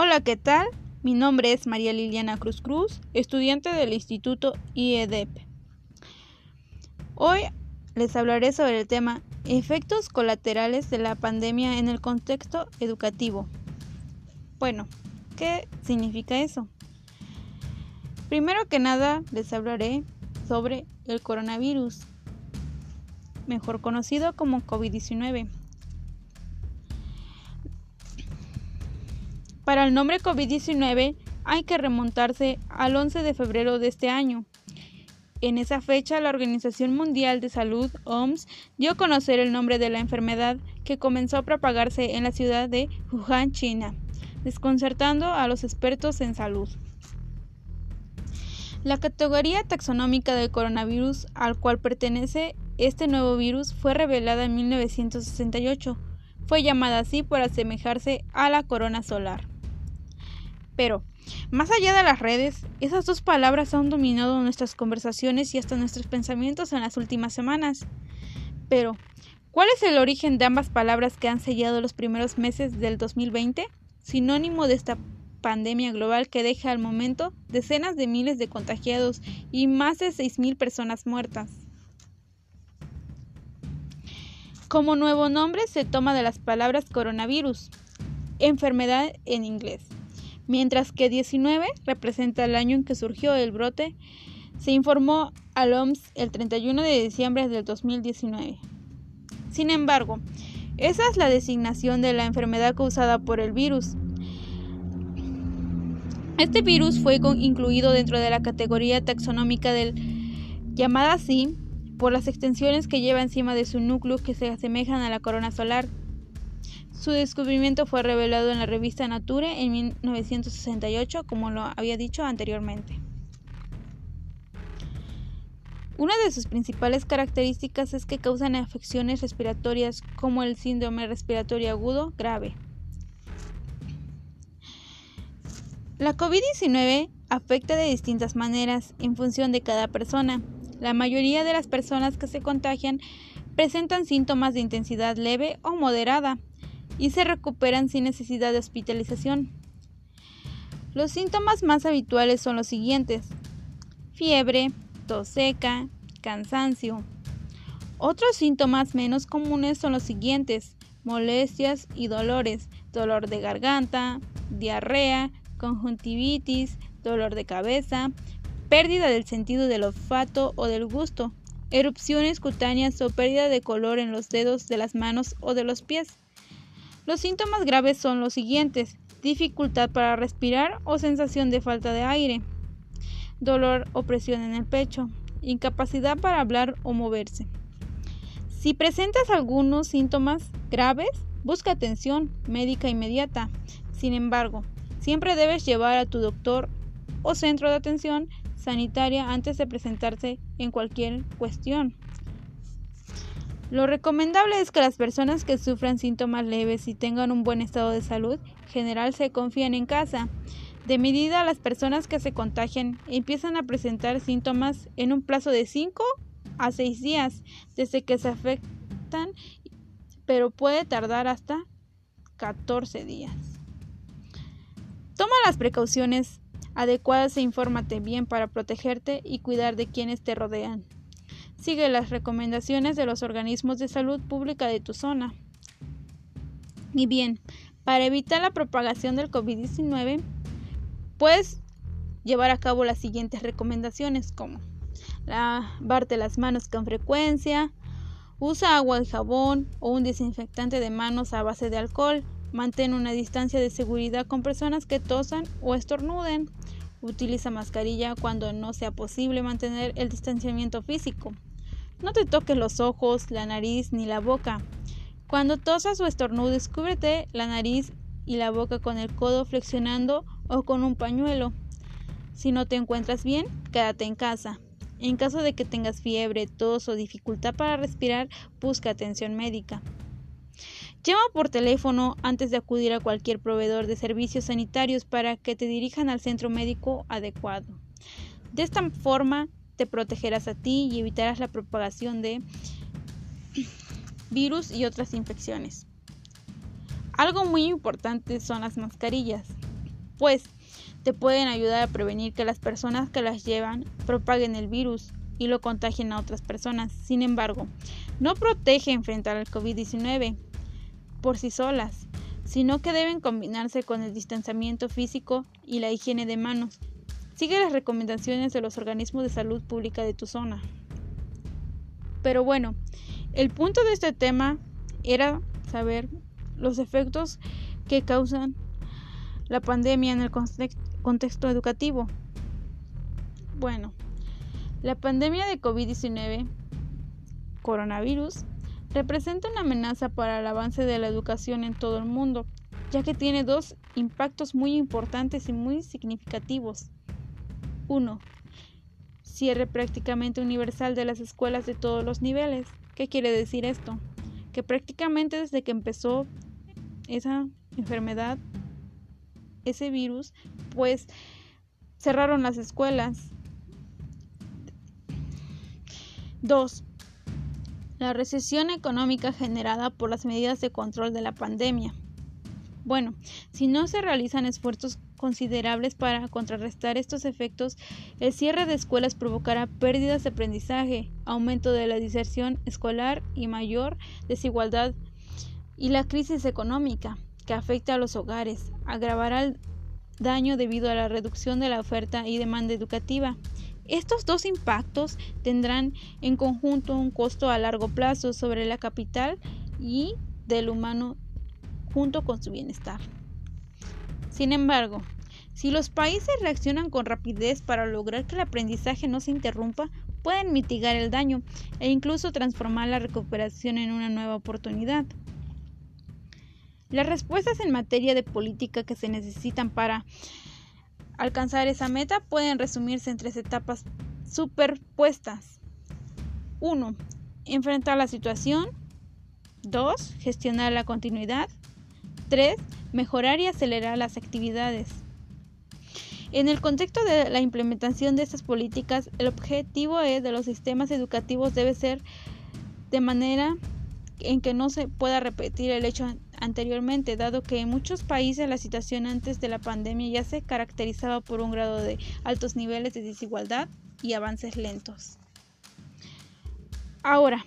Hola, ¿qué tal? Mi nombre es María Liliana Cruz Cruz, estudiante del Instituto IEDEP. Hoy les hablaré sobre el tema efectos colaterales de la pandemia en el contexto educativo. Bueno, ¿qué significa eso? Primero que nada les hablaré sobre el coronavirus, mejor conocido como COVID-19. Para el nombre COVID-19 hay que remontarse al 11 de febrero de este año. En esa fecha, la Organización Mundial de Salud, OMS, dio a conocer el nombre de la enfermedad que comenzó a propagarse en la ciudad de Wuhan, China, desconcertando a los expertos en salud. La categoría taxonómica del coronavirus al cual pertenece este nuevo virus fue revelada en 1968. Fue llamada así por asemejarse a la corona solar. Pero, más allá de las redes, esas dos palabras han dominado nuestras conversaciones y hasta nuestros pensamientos en las últimas semanas. Pero, ¿cuál es el origen de ambas palabras que han sellado los primeros meses del 2020? Sinónimo de esta pandemia global que deja al momento decenas de miles de contagiados y más de 6.000 personas muertas. Como nuevo nombre se toma de las palabras coronavirus, enfermedad en inglés Mientras que 19 representa el año en que surgió el brote, se informó al OMS el 31 de diciembre del 2019. Sin embargo, esa es la designación de la enfermedad causada por el virus. Este virus fue incluido dentro de la categoría taxonómica del llamada así por las extensiones que lleva encima de su núcleo que se asemejan a la corona solar. Su descubrimiento fue revelado en la revista Nature en 1968, como lo había dicho anteriormente. Una de sus principales características es que causan afecciones respiratorias como el síndrome respiratorio agudo grave. La COVID-19 afecta de distintas maneras en función de cada persona. La mayoría de las personas que se contagian presentan síntomas de intensidad leve o moderada, y se recuperan sin necesidad de hospitalización. Los síntomas más habituales son los siguientes. Fiebre, tos seca, cansancio. Otros síntomas menos comunes son los siguientes. Molestias y dolores, dolor de garganta, diarrea, conjuntivitis, dolor de cabeza, pérdida del sentido del olfato o del gusto, erupciones cutáneas o pérdida de color en los dedos de las manos o de los pies. Los síntomas graves son los siguientes. Dificultad para respirar o sensación de falta de aire. Dolor o presión en el pecho. Incapacidad para hablar o moverse. Si presentas algunos síntomas graves, busca atención médica inmediata. Sin embargo, siempre debes llevar a tu doctor o centro de atención sanitaria antes de presentarse en cualquier cuestión. Lo recomendable es que las personas que sufran síntomas leves y tengan un buen estado de salud general se confíen en casa. De medida las personas que se contagian empiezan a presentar síntomas en un plazo de 5 a 6 días desde que se afectan, pero puede tardar hasta 14 días. Toma las precauciones adecuadas e infórmate bien para protegerte y cuidar de quienes te rodean. Sigue las recomendaciones de los organismos de salud pública de tu zona. Y bien, para evitar la propagación del COVID-19, puedes llevar a cabo las siguientes recomendaciones como lavarte las manos con frecuencia, usa agua y jabón o un desinfectante de manos a base de alcohol, mantén una distancia de seguridad con personas que tosan o estornuden, utiliza mascarilla cuando no sea posible mantener el distanciamiento físico. No te toques los ojos, la nariz ni la boca. Cuando tosas o estornudes, cúbrete la nariz y la boca con el codo flexionando o con un pañuelo. Si no te encuentras bien, quédate en casa. En caso de que tengas fiebre, tos o dificultad para respirar, busca atención médica. Llama por teléfono antes de acudir a cualquier proveedor de servicios sanitarios para que te dirijan al centro médico adecuado. De esta forma, te protegerás a ti y evitarás la propagación de virus y otras infecciones. Algo muy importante son las mascarillas. pues te pueden ayudar a prevenir que las personas que las llevan propaguen el virus y lo contagien a otras personas. Sin embargo, no protegen frente al COVID-19 por sí solas, sino que deben combinarse con el distanciamiento físico y la higiene de manos. Sigue las recomendaciones de los organismos de salud pública de tu zona. Pero bueno, el punto de este tema era saber los efectos que causan la pandemia en el contexto educativo. Bueno, la pandemia de COVID-19, coronavirus, representa una amenaza para el avance de la educación en todo el mundo, ya que tiene dos impactos muy importantes y muy significativos. 1. Cierre prácticamente universal de las escuelas de todos los niveles. ¿Qué quiere decir esto? Que prácticamente desde que empezó esa enfermedad, ese virus, pues cerraron las escuelas, 2. La recesión económica generada por las medidas de control de la pandemia. Bueno, si no se realizan esfuerzos considerables para contrarrestar estos efectos, el cierre de escuelas provocará pérdidas de aprendizaje, aumento de la diserción escolar y mayor desigualdad y la crisis económica que afecta a los hogares agravará el daño debido a la reducción de la oferta y demanda educativa estos dos impactos tendrán en conjunto un costo a largo plazo sobre la capital y del humano junto con su bienestar. Sin embargo, si los países reaccionan con rapidez para lograr que el aprendizaje no se interrumpa, pueden mitigar el daño e incluso transformar la recuperación en una nueva oportunidad. Las respuestas en materia de política que se necesitan para alcanzar esa meta pueden resumirse en tres etapas superpuestas. 1. Enfrentar la situación. 2. Gestionar la continuidad. 3. Mejorar y acelerar las actividades. En el contexto de la implementación de estas políticas, el objetivo de los sistemas educativos debe ser de manera en que no se pueda repetir el hecho anteriormente, dado que en muchos países la situación antes de la pandemia ya se caracterizaba por un grado de altos niveles de desigualdad y avances lentos. Ahora,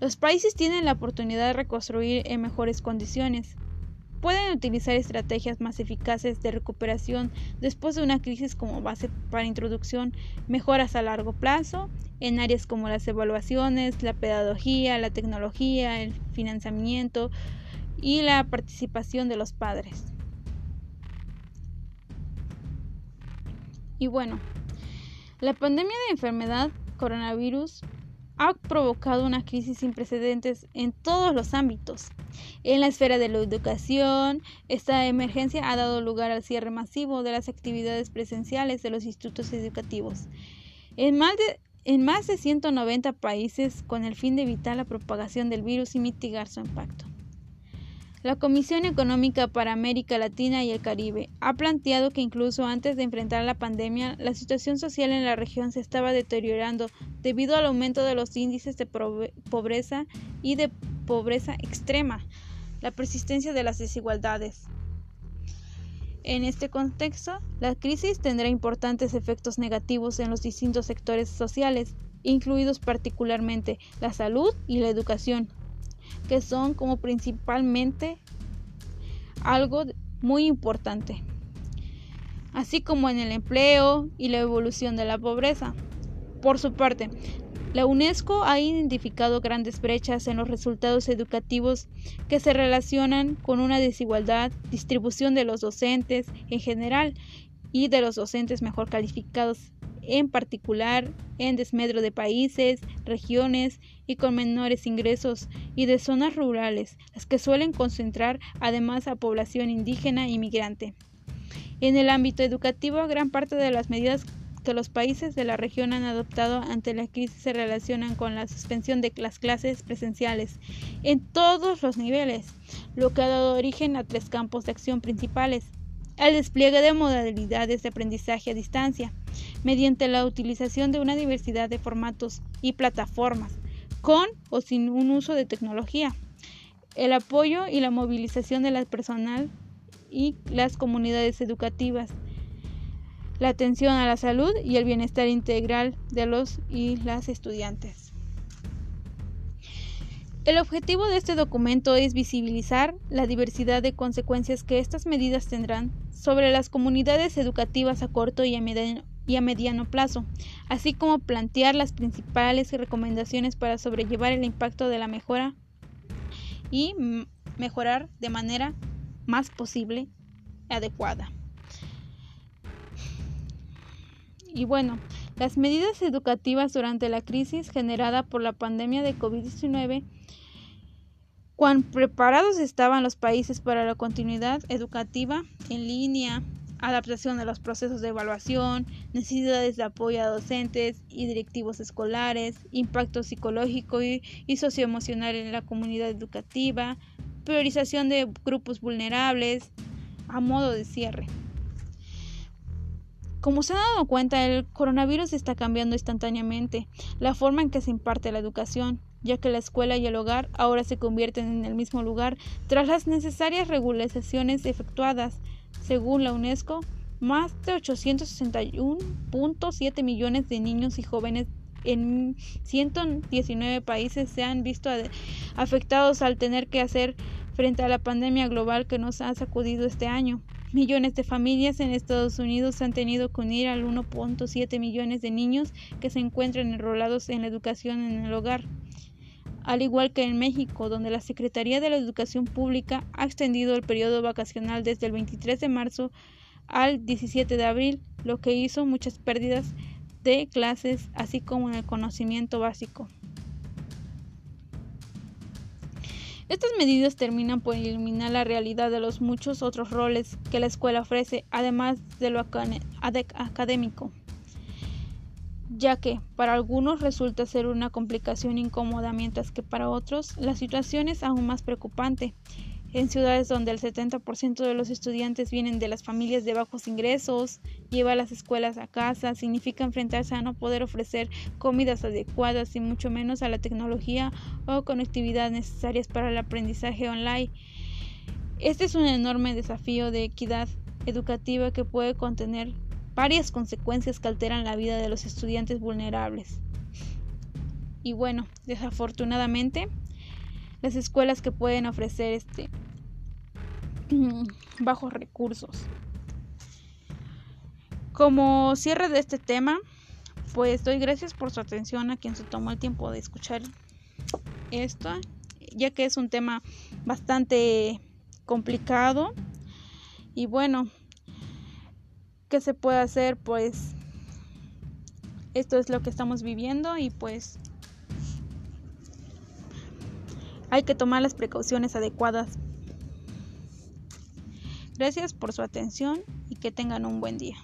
los países tienen la oportunidad de reconstruir en mejores condiciones. Pueden utilizar estrategias más eficaces de recuperación después de una crisis como base para introducción, mejoras a largo plazo en áreas como las evaluaciones, la pedagogía, la tecnología, el financiamiento, y la participación de los padres. Y bueno, la pandemia de enfermedad coronavirus ha provocado una crisis sin precedentes en todos los ámbitos. En la esfera de la educación, esta emergencia ha dado lugar al cierre masivo de las actividades presenciales de los institutos educativos. En más de, en más de 190 países con el fin de evitar la propagación del virus y mitigar su impacto. La Comisión Económica para América Latina y el Caribe ha planteado que incluso antes de enfrentar la pandemia, la situación social en la región se estaba deteriorando debido al aumento de los índices de pobreza y de pobreza extrema, la persistencia de las desigualdades. En este contexto, la crisis tendrá importantes efectos negativos en los distintos sectores sociales, incluidos particularmente la salud y la educación, que son como principalmente algo muy importante, así como en el empleo y la evolución de la pobreza. Por su parte, la UNESCO ha identificado grandes brechas en los resultados educativos que se relacionan con una desigualdad, distribución de los docentes en general y de los docentes mejor calificados en particular en desmedro de países, regiones y con menores ingresos y de zonas rurales, las que suelen concentrar además a población indígena y migrante. En el ámbito educativo, gran parte de las medidas que los países de la región han adoptado ante la crisis se relacionan con la suspensión de las clases presenciales en todos los niveles, lo que ha dado origen a tres campos de acción principales. El despliegue de modalidades de aprendizaje a distancia, mediante la utilización de una diversidad de formatos y plataformas, con o sin un uso de tecnología. El apoyo y la movilización del personal y las comunidades educativas, la atención a la salud y el bienestar integral de los y las estudiantes. El objetivo de este documento es visibilizar la diversidad de consecuencias que estas medidas tendrán sobre las comunidades educativas a corto y a mediano, y a mediano plazo, así como plantear las principales recomendaciones para sobrellevar el impacto de la mejora y mejorar de manera más posible adecuada. Y bueno, las medidas educativas durante la crisis generada por la pandemia de COVID-19, cuán preparados estaban los países para la continuidad educativa en línea, adaptación de los procesos de evaluación, necesidades de apoyo a docentes y directivos escolares, impacto psicológico y, socioemocional en la comunidad educativa, priorización de grupos vulnerables, a modo de cierre. Como se han dado cuenta, el coronavirus está cambiando instantáneamente la forma en que se imparte la educación, ya que la escuela y el hogar ahora se convierten en el mismo lugar tras las necesarias regularizaciones efectuadas. Según la UNESCO, más de 861.7 millones de niños y jóvenes en 119 países se han visto afectados al tener que hacer frente a la pandemia global que nos ha sacudido este año. Millones de familias en Estados Unidos han tenido que unir al 1.7 millones de niños que se encuentran enrolados en la educación en el hogar. Al igual que en México, donde la Secretaría de la Educación Pública ha extendido el periodo vacacional desde el 23 de marzo al 17 de abril, lo que hizo muchas pérdidas de clases, así como en el conocimiento básico. Estas medidas terminan por eliminar la realidad de los muchos otros roles que la escuela ofrece, además de lo académico, ya que para algunos resulta ser una complicación incómoda, mientras que para otros la situación es aún más preocupante, en ciudades donde el 70% de los estudiantes vienen de las familias de bajos ingresos, lleva las escuelas a casa, significa enfrentarse a no poder ofrecer comidas adecuadas y mucho menos a la tecnología o conectividad necesarias para el aprendizaje online. Este es un enorme desafío de equidad educativa que puede contener varias consecuencias que alteran la vida de los estudiantes vulnerables. Y bueno, desafortunadamente, las escuelas que pueden ofrecer este bajos recursos. Como cierre de este tema, pues doy gracias por su atención a quien se tomó el tiempo de escuchar esto, ya que es un tema bastante complicado y bueno, ¿qué se puede hacer? Pues esto es lo que estamos viviendo y pues hay que tomar las precauciones adecuadas. Gracias por su atención y que tengan un buen día.